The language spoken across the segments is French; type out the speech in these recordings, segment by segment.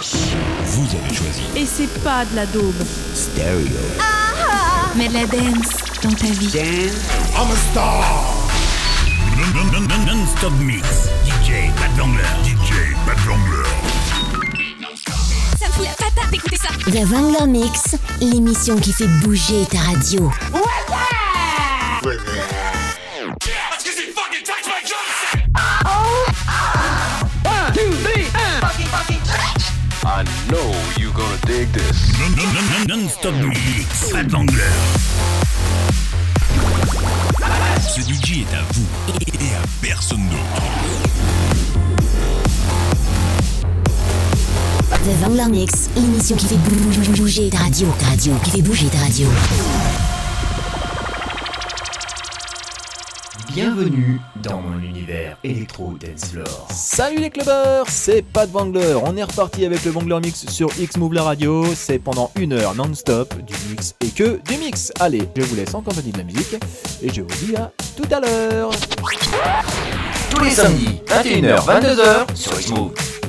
Vous avez choisi. Et c'est pas de la daube. Stereo. Mais de la dance dans ta vie. I'm a star. Non-stop mix. DJ Bad Vangler. DJ Bad Vangler. Ça me fout la patate d'écouter ça. The Wrangler Mix, l'émission qui fait bouger ta radio. I know you gonna dig this. Non-stop mix. Vangler. Ce DJ est à vous et à personne d'autre. The Wrangler Mix, l'émission qui fait bou- bouger ta radio. Ta radio, qui fait bouger ta radio. Bienvenue dans mon univers électro dance floor. Salut les clubbers, c'est Pat Wangler. On est reparti avec le Wangler Mix sur X-Move la radio. C'est pendant une heure non-stop du mix et que du mix. Allez, je vous laisse en compagnie de la musique et je vous dis à tout à l'heure. Tous les samedis, 21h, 22h sur Xmove. The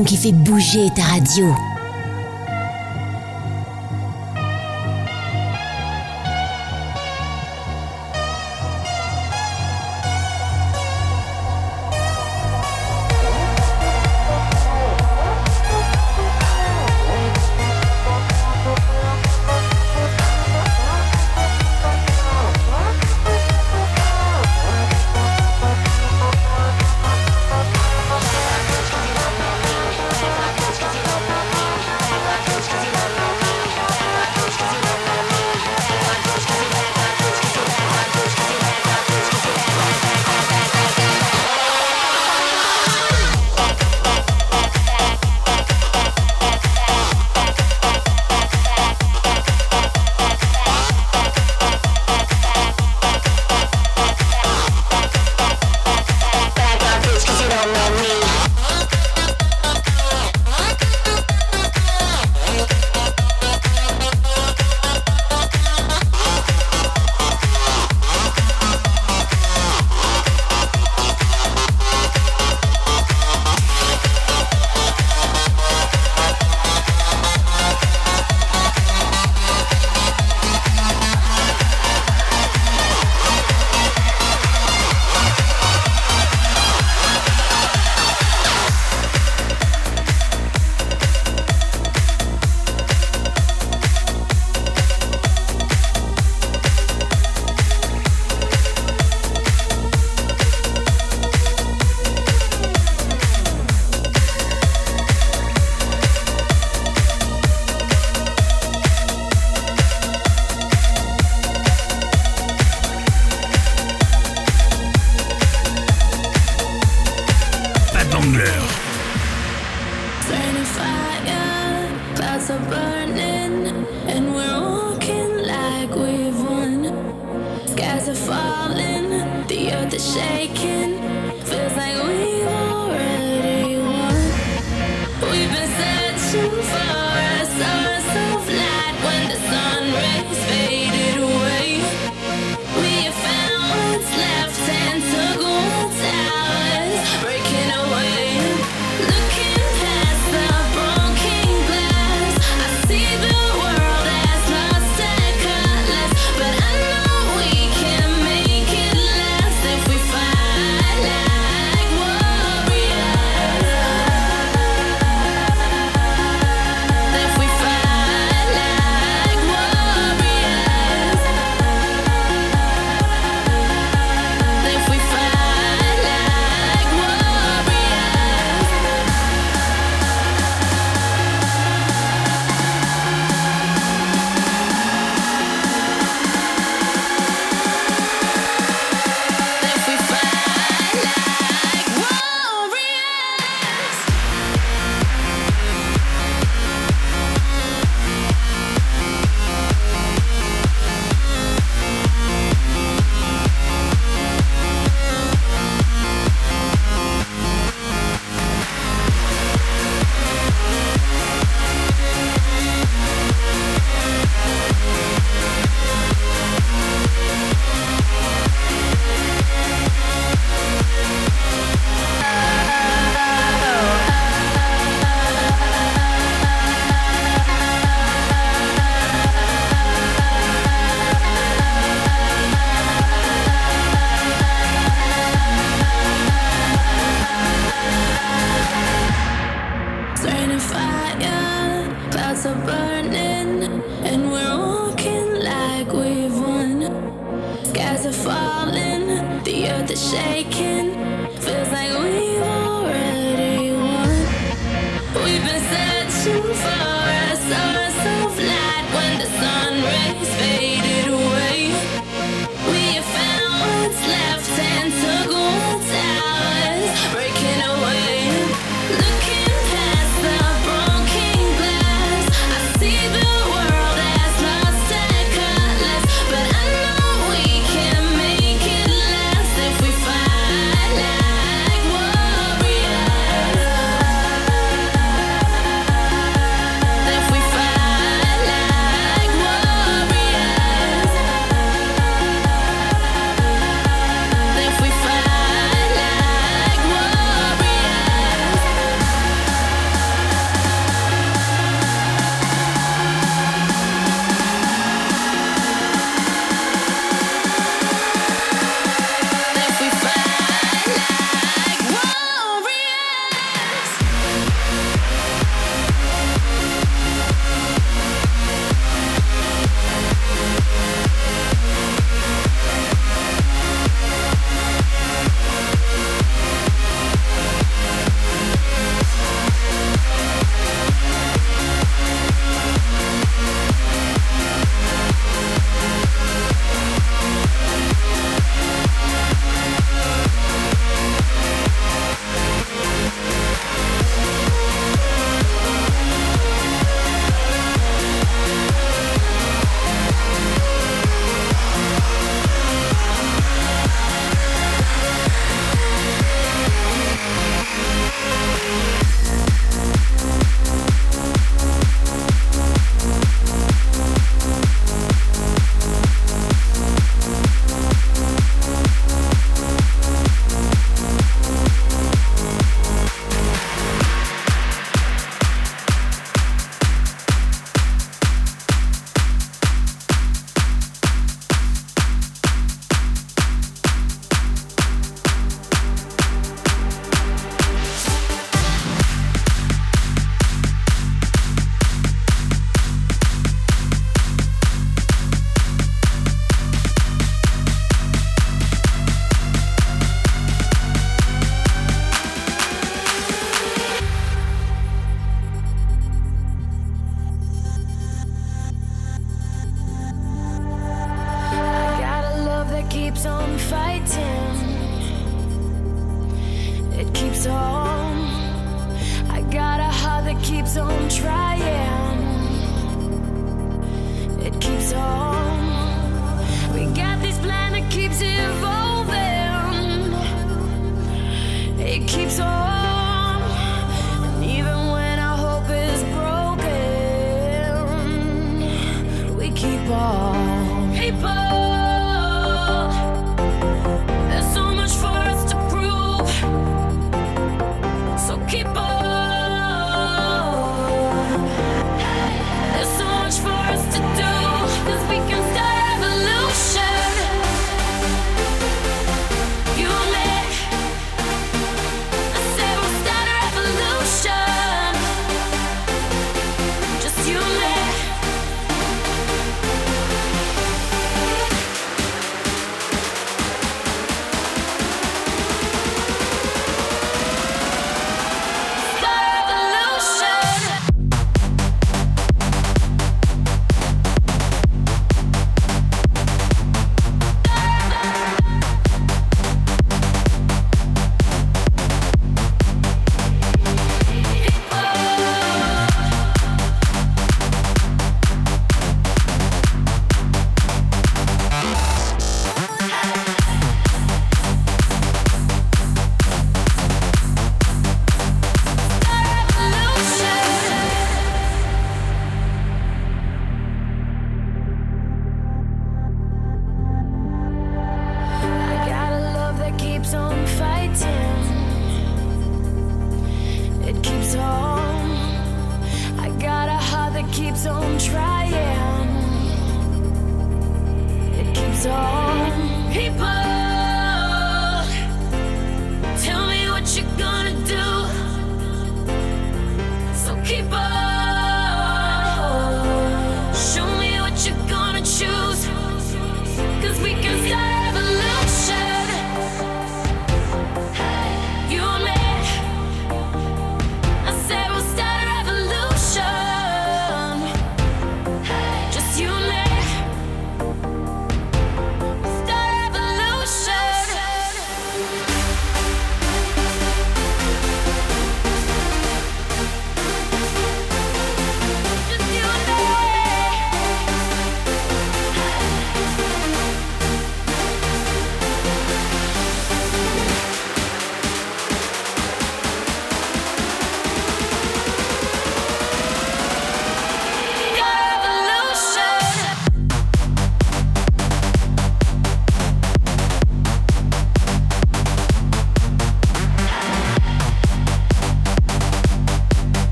qui fait bouger ta radio.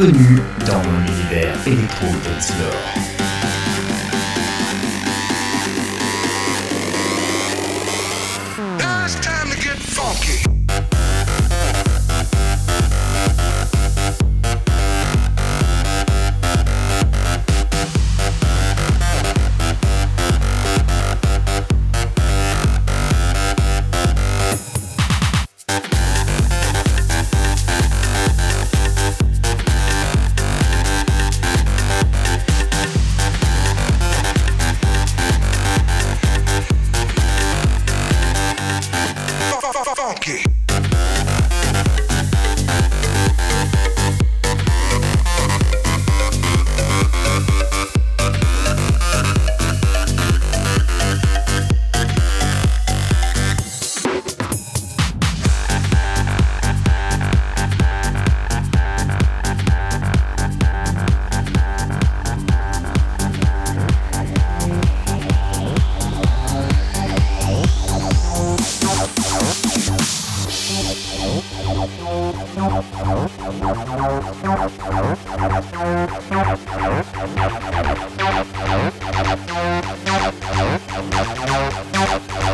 Bienvenue dans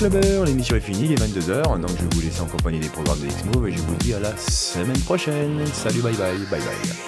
l'émission est finie, il est 22h, donc je vais vous laisser en compagnie des programmes de X-Move et je vous dis à la semaine prochaine. Salut, bye bye, bye bye.